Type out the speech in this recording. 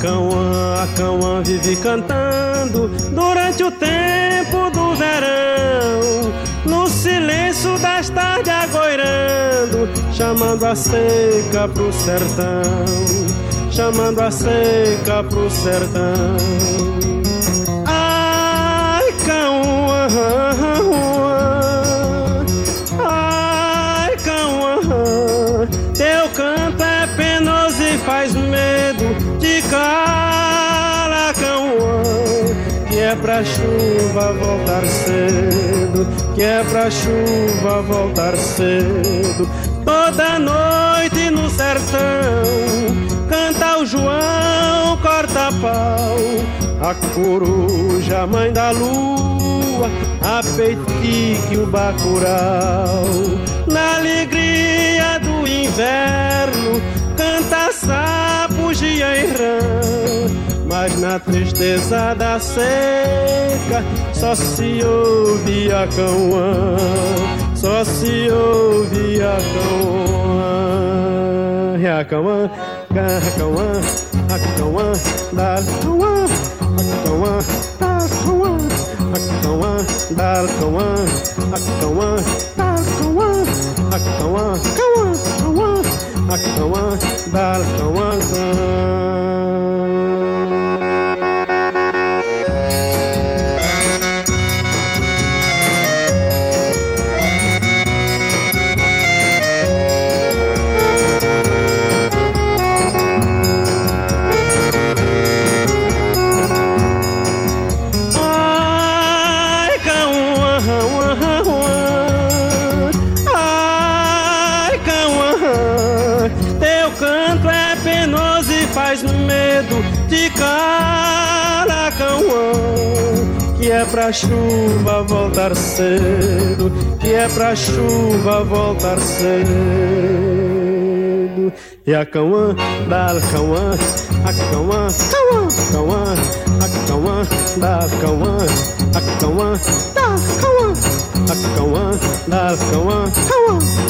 Cauã vive cantando durante o tempo do verão, no silêncio das tardes agoirando, chamando a seca pro sertão, chamando a seca pro sertão. Calacauã, que é pra chuva voltar cedo, que é pra chuva voltar cedo. Toda noite no sertão, canta o João corta-pau, a coruja, mãe da lua, a peitique, o bacurau. Na alegria do inverno, canta sapo, gia e rã. Mas na tristeza da seca, só se ouve a cauã, só se ouve a cauã. E cauã, cauã, cauã, da cauã, cauã, da cauã, cauã, da cauã, cauã, da cauã, cauã, cauã, cauã, a cauã, cauã. Canto é penoso e faz medo de cara, Cauã, que é pra chuva voltar cedo, que é pra chuva voltar cedo. E a Cauã, da Cauã, a Cauã, Cauã, Cauã, a Cauã, da Cauã, a Cauã, da Cauã, a Cauã, da Cauã, Cauã,